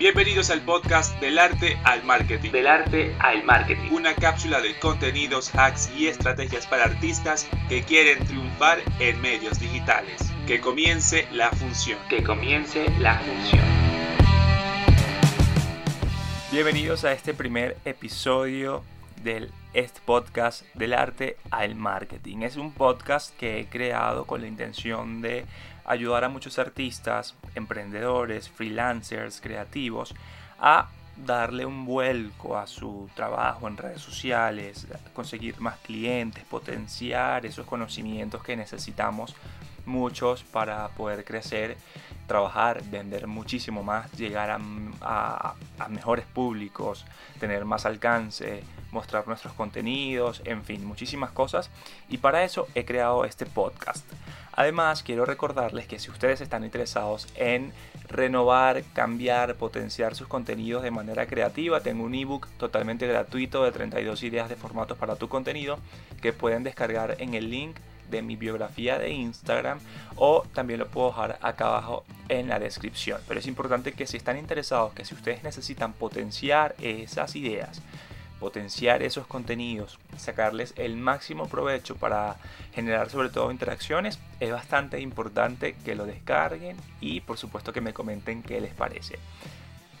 Bienvenidos al podcast Del Arte al Marketing. Del Arte al Marketing. Una cápsula de contenidos, hacks y estrategias para artistas que quieren triunfar en medios digitales. Que comience la función. Que comience la función. Bienvenidos a este primer episodio del este podcast del arte al marketing. Es un podcast que he creado con la intención de ayudar a muchos artistas, emprendedores, freelancers, creativos a darle un vuelco a su trabajo en redes sociales, conseguir más clientes, potenciar esos conocimientos que necesitamos muchos para poder crecer, trabajar, vender muchísimo más, llegar a, mejores públicos, tener más alcance, mostrar nuestros contenidos, en fin, muchísimas cosas. Y para eso he creado este podcast. Además, quiero recordarles que si ustedes están interesados en renovar, cambiar, potenciar sus contenidos de manera creativa, tengo un ebook totalmente gratuito de 32 ideas de formatos para tu contenido que pueden descargar en el link de mi biografía de Instagram o también lo puedo dejar acá abajo en la descripción. Pero es importante que si están interesados, que si ustedes necesitan potenciar esas ideas, potenciar esos contenidos, sacarles el máximo provecho para generar sobre todo interacciones, es bastante importante que lo descarguen y por supuesto que me comenten qué les parece.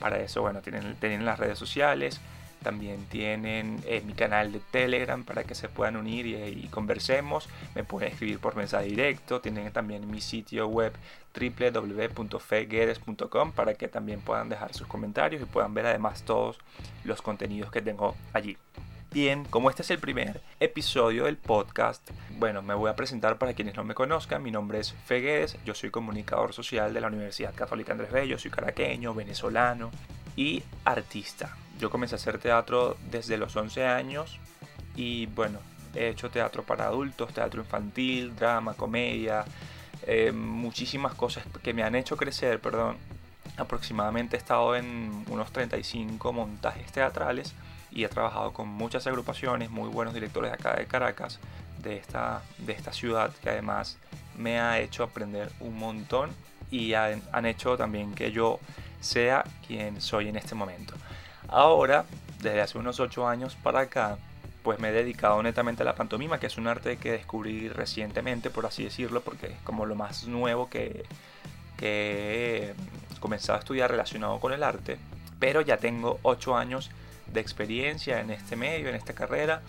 Para eso, bueno, tienen, tienen las redes sociales, también tienen eh, mi canal de Telegram para que se puedan unir y, conversemos. Me pueden escribir por mensaje directo. Tienen también mi sitio web www.feguedes.com para que también puedan dejar sus comentarios y puedan ver además todos los contenidos que tengo allí. Bien, como este es el primer episodio del podcast, bueno, me voy a presentar para quienes no me conozcan. Mi nombre es Feguedes, yo soy comunicador social de la Universidad Católica Andrés Bello, soy caraqueño, venezolano y artista. Yo comencé a hacer teatro desde los 11 años y bueno, he hecho teatro para adultos, teatro infantil, drama, comedia, eh, muchísimas cosas que me han hecho crecer, perdón. Aproximadamente he estado en unos 35 montajes teatrales y he trabajado con muchas agrupaciones, muy buenos directores de acá de Caracas, de esta, de esta ciudad que además me ha hecho aprender un montón y han, han hecho también que yo sea quien soy en este momento. Ahora, desde hace unos 8 años para acá, pues me he dedicado netamente a la pantomima, que es un arte que descubrí recientemente, por así decirlo, porque es como lo más nuevo que, he comenzado a estudiar relacionado con el arte. Pero ya tengo 8 años de experiencia en este medio, en esta carrera.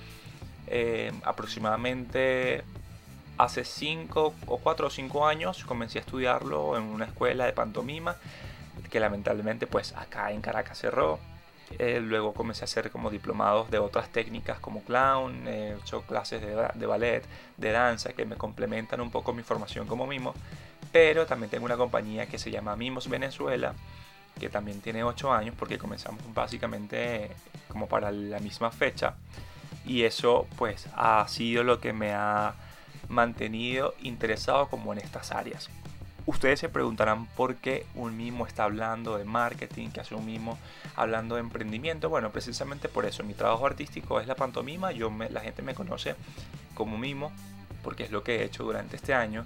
Eh, aproximadamente hace 5 o 4 o 5 años comencé a estudiarlo en una escuela de pantomima que lamentablemente pues acá en Caracas cerró eh, luego comencé a hacer como diplomados de otras técnicas como clown, he hecho clases de, ballet, de danza que me complementan un poco mi formación como mimo. Pero también tengo una compañía que se llama Mimos Venezuela, que también tiene 8 años porque comenzamos básicamente como para la misma fecha. Y eso pues ha sido lo que me ha mantenido interesado como en estas áreas. Ustedes se preguntarán por qué un mimo está hablando de marketing, que hace un mimo hablando de emprendimiento. Bueno, precisamente por eso. Mi trabajo artístico es la pantomima. Yo la gente me conoce como mimo porque es lo que he hecho durante este año.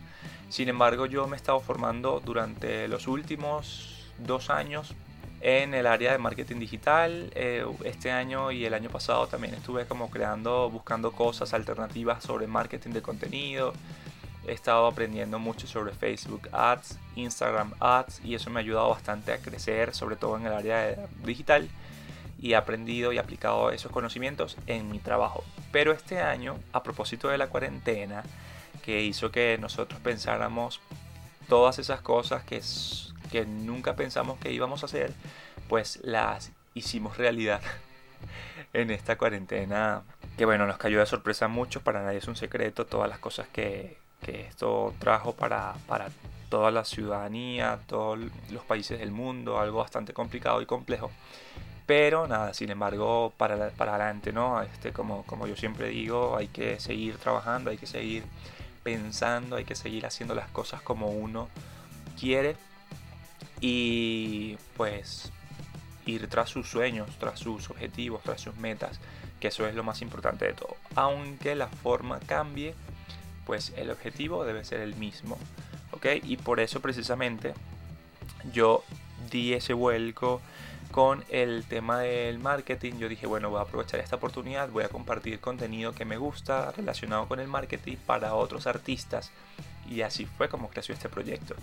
Sin embargo, yo me he estado formando durante los últimos dos años en el área de marketing digital. Eh, este año y el año pasado también estuve como creando, buscando cosas alternativas sobre marketing de contenido he estado aprendiendo mucho sobre Facebook Ads, Instagram Ads y eso me ha ayudado bastante a crecer, sobre todo en el área digital y he aprendido y aplicado esos conocimientos en mi trabajo. Pero este año, a propósito de la cuarentena, que hizo que nosotros pensáramos todas esas cosas que, que nunca pensamos que íbamos a hacer, pues las hicimos realidad en esta cuarentena que bueno, nos cayó de sorpresa mucho, para nadie es un secreto todas las cosas que, que esto trajo para, para toda la ciudadanía, todos los países del mundo, algo bastante complicado y complejo. Pero nada, sin embargo, para, para adelante, ¿no? Este, como, como yo siempre digo, hay que seguir trabajando, hay que seguir pensando, hay que seguir haciendo las cosas como uno quiere y pues ir tras sus sueños, tras sus objetivos, tras sus metas, que eso es lo más importante de todo. Aunque la forma cambie, pues el objetivo debe ser el mismo. ¿Ok? Y por eso precisamente yo di ese vuelco con el tema del marketing, yo dije, bueno, voy a aprovechar esta oportunidad, voy a compartir contenido que me gusta relacionado con el marketing para otros artistas. Y así fue como creció este proyecto.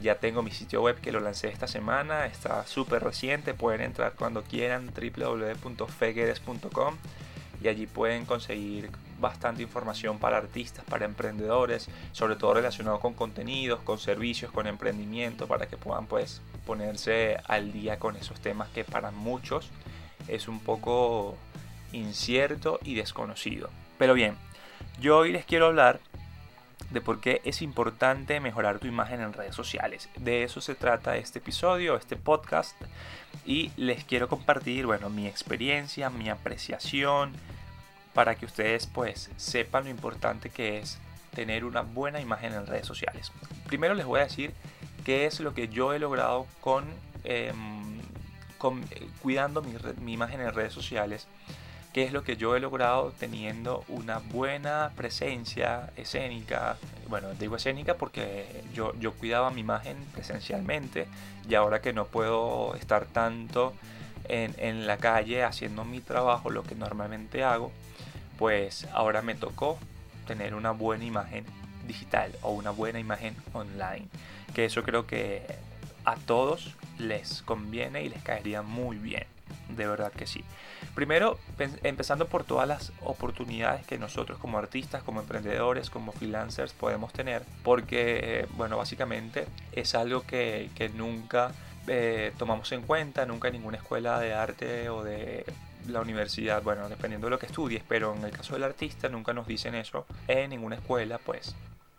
Ya tengo mi sitio web que lo lancé esta semana, está súper reciente, pueden entrar cuando quieran www.feguedes.com y allí pueden conseguir bastante información para artistas, para emprendedores, sobre todo relacionado con contenidos, con servicios, con emprendimiento, para que puedan pues ponerse al día con esos temas que para muchos es un poco incierto y desconocido. Pero bien, yo hoy les quiero hablar de por qué es importante mejorar tu imagen en redes sociales. De eso se trata este episodio, este podcast. Y les quiero compartir, bueno, mi experiencia, mi apreciación, para que ustedes pues sepan lo importante que es tener una buena imagen en redes sociales. Primero les voy a decir qué es lo que yo he logrado con, em, eh, cuidando mi, mi, imagen en redes sociales, qué es lo que yo he logrado teniendo una buena presencia escénica. Bueno, digo escénica porque yo, yo cuidaba mi imagen presencialmente y ahora que no puedo estar tanto en, la calle haciendo mi trabajo, lo que normalmente hago, pues ahora me tocó tener una buena imagen digital o una buena imagen online. Que eso creo que a todos les conviene y les caería muy bien. De verdad que sí. Primero, empezando por todas las oportunidades que nosotros como artistas, como emprendedores, como freelancers podemos tener. Porque, bueno, básicamente es algo que, nunca eh, tomamos en cuenta, nunca en ninguna escuela de arte o de la universidad, bueno, dependiendo de lo que estudies, pero en el caso del artista nunca nos dicen eso en ninguna escuela, pues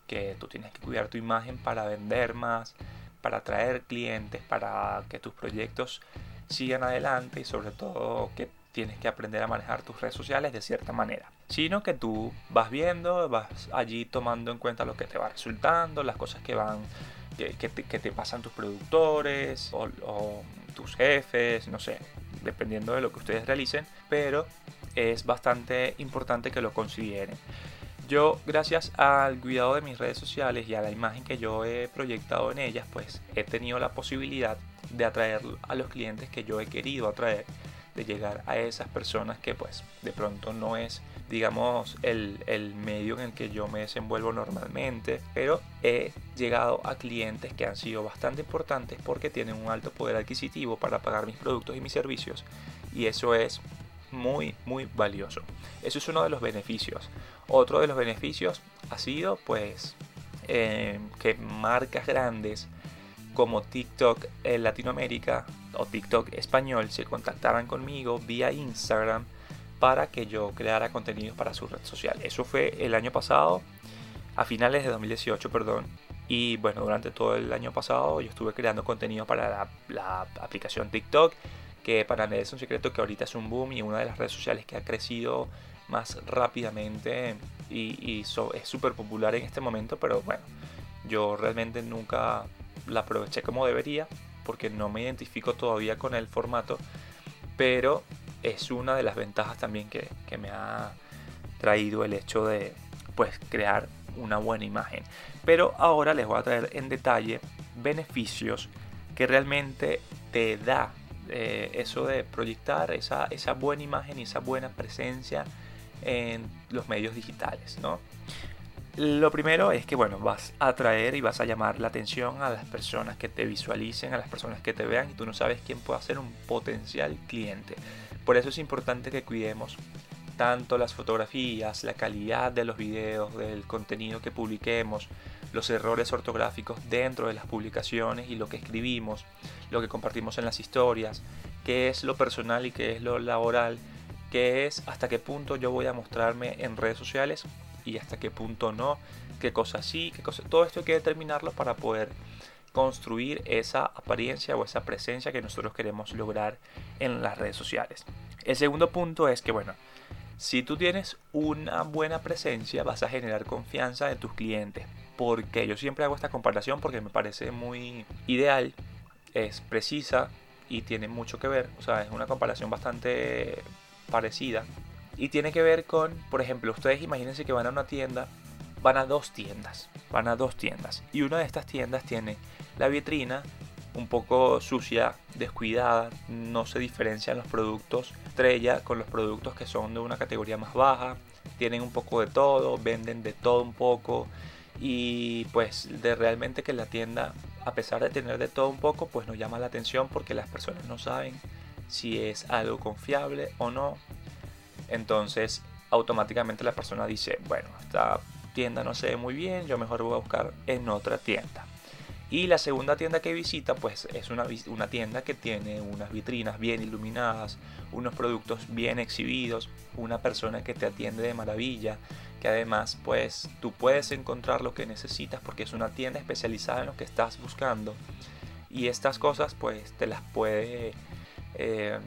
que tú tienes que cuidar tu imagen para vender más, para atraer clientes, para que tus proyectos sigan adelante y sobre todo que tienes que aprender a manejar tus redes sociales de cierta manera. Sino que tú vas viendo, vas allí tomando en cuenta lo que te va resultando, las cosas que van, que, te, pasan tus productores o tus jefes, no sé, dependiendo de lo que ustedes realicen, pero es bastante importante que lo consideren. Yo, gracias al cuidado de mis redes sociales y a la imagen que yo he proyectado en ellas, pues he tenido la posibilidad de atraer a los clientes que yo he querido atraer, de llegar a esas personas que pues de pronto no es digamos, el, el, medio en el que yo me desenvuelvo normalmente, pero he llegado a clientes que han sido bastante importantes porque tienen un alto poder adquisitivo para pagar mis productos y mis servicios y eso es muy muy valioso. Eso es uno de los beneficios. Otro de los beneficios ha sido pues eh, que marcas grandes como TikTok en Latinoamérica o TikTok español se contactaran conmigo vía Instagram para que yo creara contenidos para su red social. Eso fue el año pasado, a finales de 2018, perdón. Y bueno, durante todo el año pasado yo estuve creando contenido para la, aplicación TikTok, que para mí es un secreto que ahorita es un boom y una de las redes sociales que ha crecido más rápidamente y, es súper popular en este momento, pero bueno, yo realmente nunca la aproveché como debería porque no me identifico todavía con el formato, pero es una de las ventajas también que, me ha traído el hecho de pues crear una buena imagen. Pero ahora les voy a traer en detalle beneficios que realmente te da eh, eso de proyectar esa, esa, buena imagen y esa buena presencia en los medios digitales, ¿no? Lo primero es que, bueno, vas a atraer y vas a llamar la atención a las personas que te visualicen, a las personas que te vean y tú no sabes quién puede ser un potencial cliente. Por eso es importante que cuidemos tanto las fotografías, la calidad de los videos, del contenido que publiquemos, los errores ortográficos dentro de las publicaciones y lo que escribimos, lo que compartimos en las historias, qué es lo personal y qué es lo laboral, qué es hasta qué punto yo voy a mostrarme en redes sociales y hasta qué punto no, qué cosas sí, qué cosas... Todo esto hay que determinarlo para poder construir esa apariencia o esa presencia que nosotros queremos lograr en las redes sociales. El segundo punto es que, bueno, si tú tienes una buena presencia, vas a generar confianza de tus clientes. Porque yo siempre hago esta comparación porque me parece muy ideal, es precisa y tiene mucho que ver. O sea, es una comparación bastante parecida. Y tiene que ver con, por ejemplo, ustedes imagínense que van a una tienda, van a dos tiendas, van a dos tiendas. Y una de estas tiendas tiene la vitrina un poco sucia, descuidada, no se diferencian los productos estrella con los productos que son de una categoría más baja, tienen un poco de todo, venden de todo un poco y pues de realmente que la tienda a pesar de tener de todo un poco pues nos llama la atención porque las personas no saben si es algo confiable o no. Entonces automáticamente la persona dice bueno esta tienda no se ve muy bien yo mejor voy a buscar en otra tienda y la segunda tienda que visita pues es una, una tienda que tiene unas vitrinas bien iluminadas, unos productos bien exhibidos, una persona que te atiende de maravilla, que además pues tú puedes encontrar lo que necesitas porque es una tienda especializada en lo que estás buscando. Y estas cosas pues te las puede eh,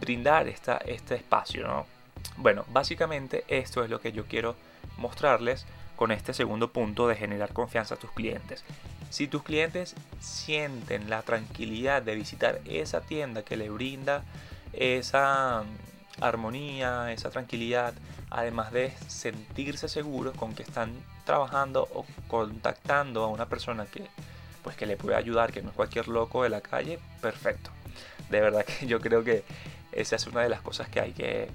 brindar esta, este espacio, ¿no? Bueno, básicamente esto es lo que yo quiero mostrarles con este segundo punto de generar confianza a tus clientes. Si tus clientes sienten la tranquilidad de visitar esa tienda que le brinda esa armonía, esa tranquilidad, además de sentirse seguros con que están trabajando o contactando a una persona que pues que le puede ayudar, que no es cualquier loco de la calle, perfecto. De verdad que yo creo que esa es una de las cosas que hay que,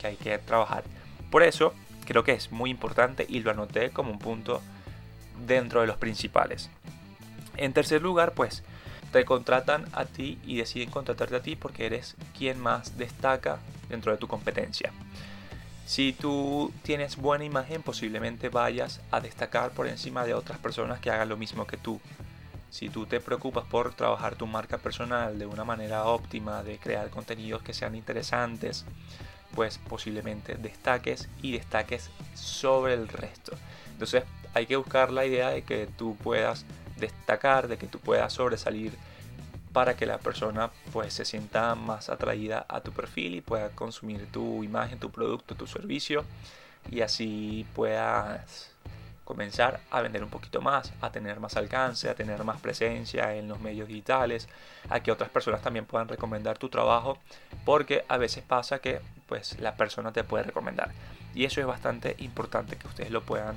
que hay que trabajar. Por eso creo que es muy importante y lo anoté como un punto dentro de los principales. En tercer lugar, pues te contratan a ti y deciden contratarte a ti porque eres quien más destaca dentro de tu competencia. Si tú tienes buena imagen, posiblemente vayas a destacar por encima de otras personas que hagan lo mismo que tú. Si tú te preocupas por trabajar tu marca personal de una manera óptima, de crear contenidos que sean interesantes, pues posiblemente destaques y destaques sobre el resto. Entonces hay que buscar la idea de que tú puedas destacar, de que tú puedas sobresalir para que la persona pues se sienta más atraída a tu perfil y pueda consumir tu imagen, tu producto, tu servicio y así puedas comenzar a vender un poquito más, a tener más alcance, a tener más presencia en los medios digitales, a que otras personas también puedan recomendar tu trabajo, porque a veces pasa que pues la persona te puede recomendar y eso es bastante importante que ustedes lo puedan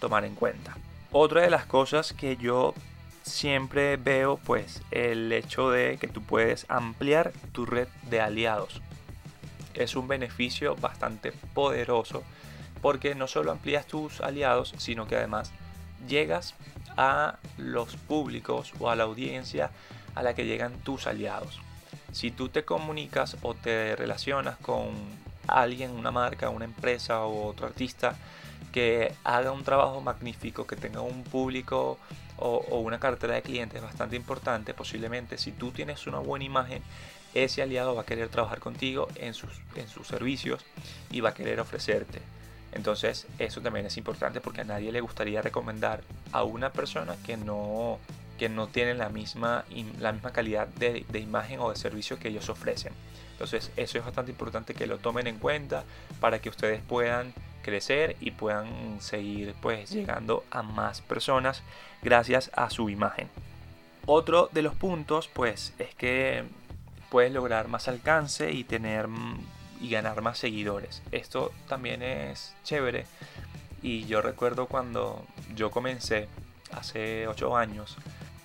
tomar en cuenta. Otra de las cosas que yo siempre veo pues el hecho de que tú puedes ampliar tu red de aliados. Es un beneficio bastante poderoso porque no solo amplías tus aliados, sino que además llegas a los públicos o a la audiencia a la que llegan tus aliados. Si tú te comunicas o te relacionas con alguien, una marca, una empresa o otro artista que haga un trabajo magnífico, que tenga un público o, una cartera de clientes bastante importante, posiblemente si tú tienes una buena imagen, ese aliado va a querer trabajar contigo en sus, en sus servicios y va a querer ofrecerte. Entonces eso también es importante porque a nadie le gustaría recomendar a una persona que no, que no tiene la misma, la misma calidad de, de imagen o de servicio que ellos ofrecen. Entonces eso es bastante importante que lo tomen en cuenta para que ustedes puedan crecer y puedan seguir pues llegando a más personas gracias a su imagen. Otro de los puntos pues es que puedes lograr más alcance y tener y ganar más seguidores. Esto también es chévere y yo recuerdo cuando yo comencé hace 8 años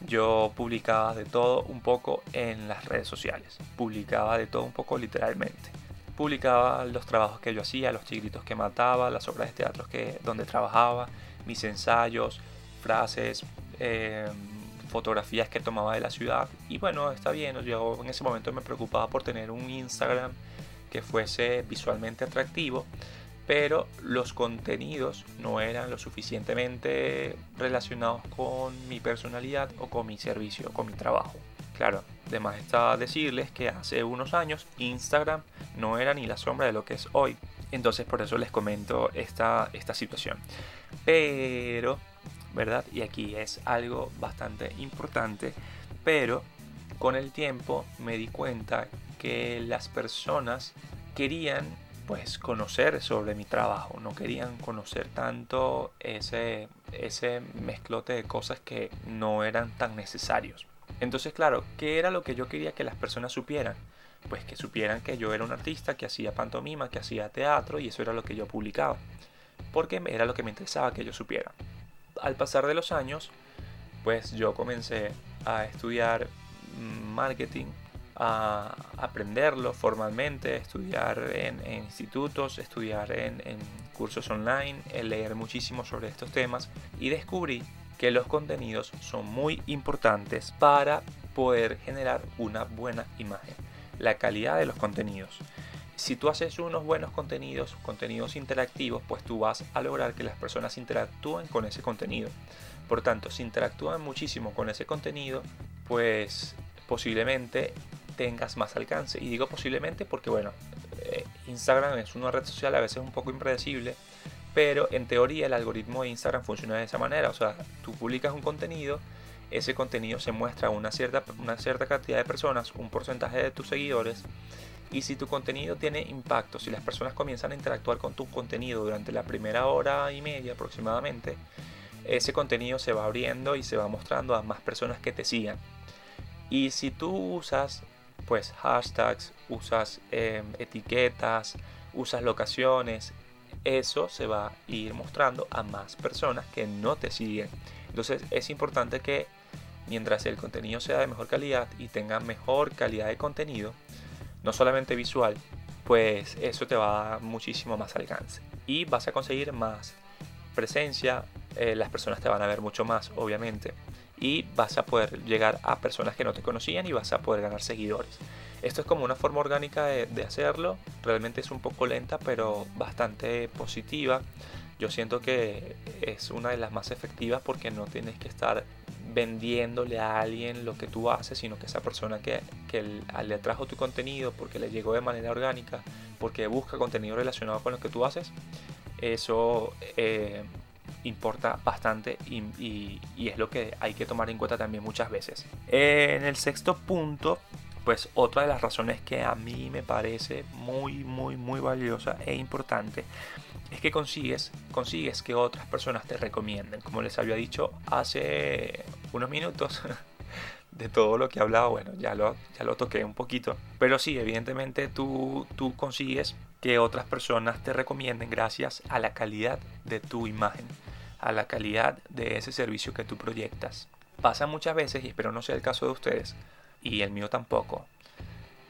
yo publicaba de todo un poco en las redes sociales. Publicaba de todo un poco literalmente publicaba los trabajos que yo hacía, los tigritos que mataba, las obras de teatro que, donde trabajaba, mis ensayos, frases, em, fotografías que tomaba de la ciudad. Y bueno, está bien, yo en ese momento me preocupaba por tener un Instagram que fuese visualmente atractivo, pero los contenidos no eran lo suficientemente relacionados con mi personalidad o con mi servicio, con mi trabajo. Claro, además está decirles que hace unos años Instagram no era ni la sombra de lo que es hoy. Entonces por eso les comento esta, esta situación. Pero, ¿verdad? Y aquí es algo bastante importante. Pero con el tiempo me di cuenta que las personas querían pues conocer sobre mi trabajo, no querían conocer tanto ese, ese mezclote de cosas que no eran tan necesarios. Entonces, claro, ¿qué era lo que yo quería que las personas supieran? Pues que supieran que yo era un artista, que hacía pantomima, que hacía teatro y eso era lo que yo publicaba. Porque era lo que me interesaba que ellos supieran. Al pasar de los años, pues yo comencé a estudiar marketing, a aprenderlo formalmente, estudiar en, institutos, estudiar en, en cursos online, leer muchísimo sobre estos temas y descubrí que los contenidos son muy importantes para poder generar una buena imagen. La calidad de los contenidos. Si tú haces unos buenos contenidos, contenidos interactivos, pues tú vas a lograr que las personas interactúen con ese contenido. Por tanto, si interactúan muchísimo con ese contenido, pues posiblemente tengas más alcance. Y digo posiblemente porque, bueno, eh, Instagram es una red social a veces un poco impredecible pero en teoría el algoritmo de Instagram funciona de esa manera. O sea, tú publicas un contenido, ese contenido se muestra a una cierta, una cierta cantidad de personas, un porcentaje de tus seguidores. Y si tu contenido tiene impacto, si las personas comienzan a interactuar con tu contenido durante la primera hora y media aproximadamente, ese contenido se va abriendo y se va mostrando a más personas que te sigan. Y si tú usas pues hashtags, usas em, etiquetas, usas locaciones, eso se va a ir mostrando a más personas que no te siguen. Entonces es importante que mientras el contenido sea de mejor calidad y tenga mejor calidad de contenido, no solamente visual, pues eso te va a dar muchísimo más alcance. Y vas a conseguir más presencia, eh, las personas te van a ver mucho más, obviamente. Y vas a poder llegar a personas que no te conocían y vas a poder ganar seguidores. Esto es como una forma orgánica de, hacerlo. Realmente es un poco lenta, pero bastante positiva. Yo siento que es una de las más efectivas porque no tienes que estar vendiéndole a alguien lo que tú haces, sino que esa persona que, le atrajo tu contenido porque le llegó de manera orgánica, porque busca contenido relacionado con lo que tú haces, eso eh, importa bastante y, y, es lo que hay que tomar en cuenta también muchas veces. En el sexto punto pues otra de las razones que a mí me parece muy, muy, muy valiosa e importante es que consigues, consigues que otras personas te recomienden. Como les había dicho hace unos minutos, de todo lo que he hablado, bueno, ya lo, ya lo toqué un poquito. Pero sí, evidentemente tú, tú consigues que otras personas te recomienden gracias a la calidad de tu imagen, a la calidad de ese servicio que tú proyectas. Pasa muchas veces, y espero no sea el caso de ustedes, y el mío tampoco,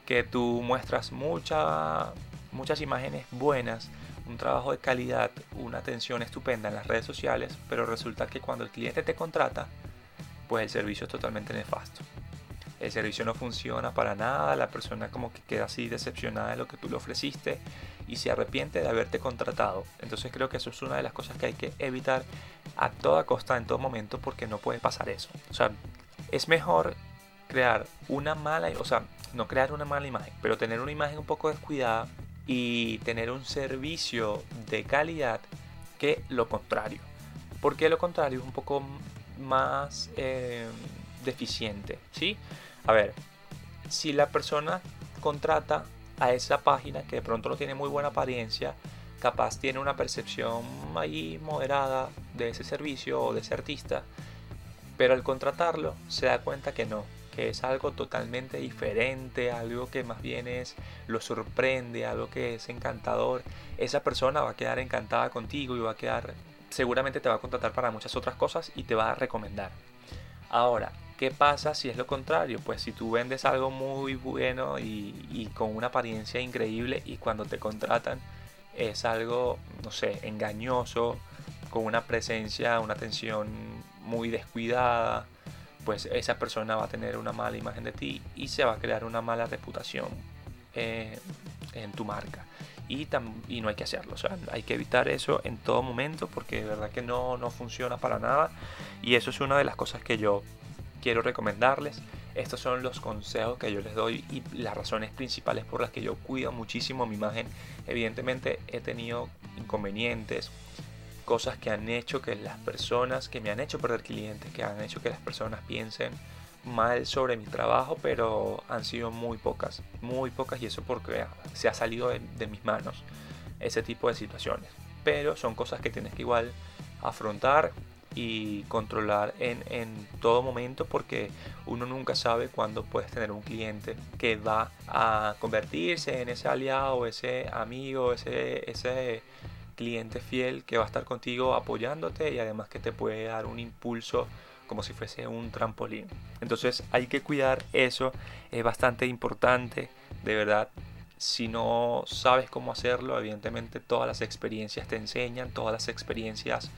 que tú muestras mucha, muchas imágenes buenas, un trabajo de calidad, una atención estupenda en las redes sociales, pero resulta que cuando el cliente te contrata, pues el servicio es totalmente nefasto. El servicio no funciona para nada, la persona como que queda así decepcionada de lo que tú le ofreciste y se arrepiente de haberte contratado. Entonces creo que eso es una de las cosas que hay que evitar a toda costa en todo momento porque no puede pasar eso. O sea, es mejor crear una mala, o sea, no crear una mala imagen, pero tener una imagen un poco descuidada y tener un servicio de calidad que lo contrario. Porque lo contrario es un poco más eh, deficiente, ¿sí? A ver, si la persona contrata a esa página que de pronto no tiene muy buena apariencia, capaz tiene una percepción ahí moderada de ese servicio o de ese artista, pero al contratarlo se da cuenta que no, que es algo totalmente diferente, algo que más bien es lo sorprende, algo que es encantador, esa persona va a quedar encantada contigo y va a quedar, seguramente te va a contratar para muchas otras cosas y te va a recomendar. Ahora, ¿qué pasa si es lo contrario? Pues si tú vendes algo muy bueno y, y con una apariencia increíble y cuando te contratan es algo, no sé, engañoso, con una presencia, una atención muy descuidada, pues esa persona va a tener una mala imagen de ti y se va a crear una mala reputación eh, en tu marca. Y, y, no hay que hacerlo, o sea, hay que evitar eso en todo momento porque de verdad que no, no funciona para nada y eso es una de las cosas que yo quiero recomendarles. Estos son los consejos que yo les doy y las razones principales por las que yo cuido muchísimo mi imagen. Evidentemente he tenido inconvenientes, cosas que han hecho que las personas, que me han hecho perder clientes, que han hecho que las personas piensen mal sobre mi trabajo, pero han sido muy pocas, muy pocas y eso porque se ha salido de, mis manos ese tipo de situaciones. Pero son cosas que tienes que igual afrontar y controlar en, en, todo momento porque uno nunca sabe cuándo puedes tener un cliente que va a convertirse en ese aliado, ese amigo, ese, ese cliente fiel que va a estar contigo apoyándote y además que te puede dar un impulso como si fuese un trampolín. Entonces hay que cuidar eso, es bastante importante, de verdad. Si no sabes cómo hacerlo, evidentemente todas las experiencias te enseñan, todas las experiencias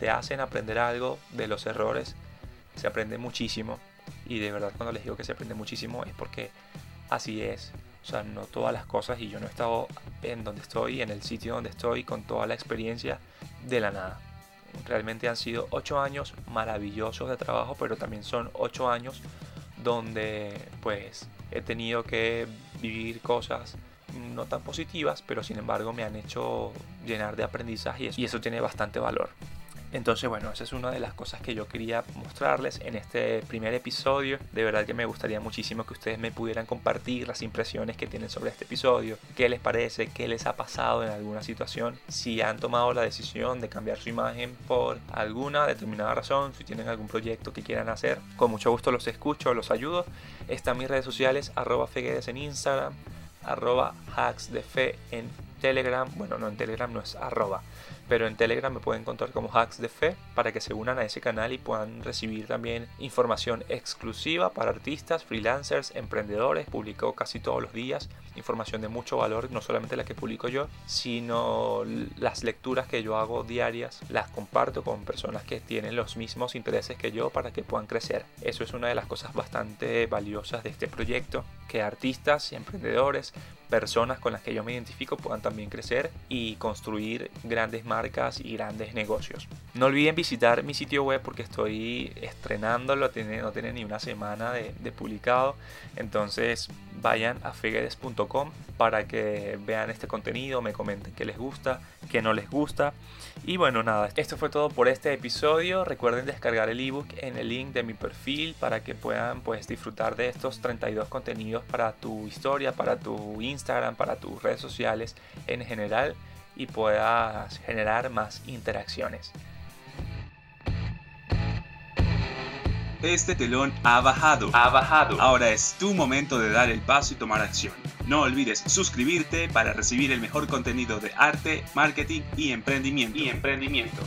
te hacen aprender algo de los errores. Se aprende muchísimo y de verdad cuando les digo que se aprende muchísimo es porque así es. O sea, no todas las cosas y yo no he estado en donde estoy, en el sitio donde estoy, con toda la experiencia de la nada. Realmente han sido ocho años maravillosos de trabajo, pero también son ocho años donde pues he tenido que vivir cosas no tan positivas, pero sin embargo me han hecho llenar de aprendizaje y eso tiene bastante valor. Entonces, bueno, esa es una de las cosas que yo quería mostrarles en este primer episodio. De verdad que me gustaría muchísimo que ustedes me pudieran compartir las impresiones que tienen sobre este episodio, qué les parece, qué les ha pasado en alguna situación, si han tomado la decisión de cambiar su imagen por alguna determinada razón, si tienen algún proyecto que quieran hacer. Con mucho gusto los escucho, los ayudo. Están mis redes sociales, arroba Feguedes en Instagram, arroba hacks de fe en Telegram. Bueno, no en Telegram, no es arroba pero en Telegram me pueden encontrar como Hacks de Fe para que se unan a ese canal y puedan recibir también información exclusiva para artistas, freelancers, emprendedores. Publico casi todos los días información de mucho valor, no solamente la que publico yo, sino las lecturas que yo hago diarias, las comparto con personas que tienen los mismos intereses que yo para que puedan crecer. Eso es una de las cosas bastante valiosas de este proyecto, que artistas emprendedores personas con las que yo me identifico puedan también crecer y construir grandes marcas y grandes negocios. No olviden visitar mi sitio web porque estoy estrenándolo, no tiene ni una semana de, publicado. Entonces vayan a feguedes.com para que vean este contenido, me comenten qué les gusta, qué no les gusta. Y bueno, nada, esto fue todo por este episodio. Recuerden descargar el ebook en el link de mi perfil para que puedan pues disfrutar de estos 32 contenidos para tu historia, para tu Instagram, para tus redes sociales en general y puedas generar más interacciones. Este telón ha bajado. Ha bajado. Ahora es tu momento de dar el paso y tomar acción. No olvides suscribirte para recibir el mejor contenido de arte, marketing y emprendimiento. Y emprendimiento.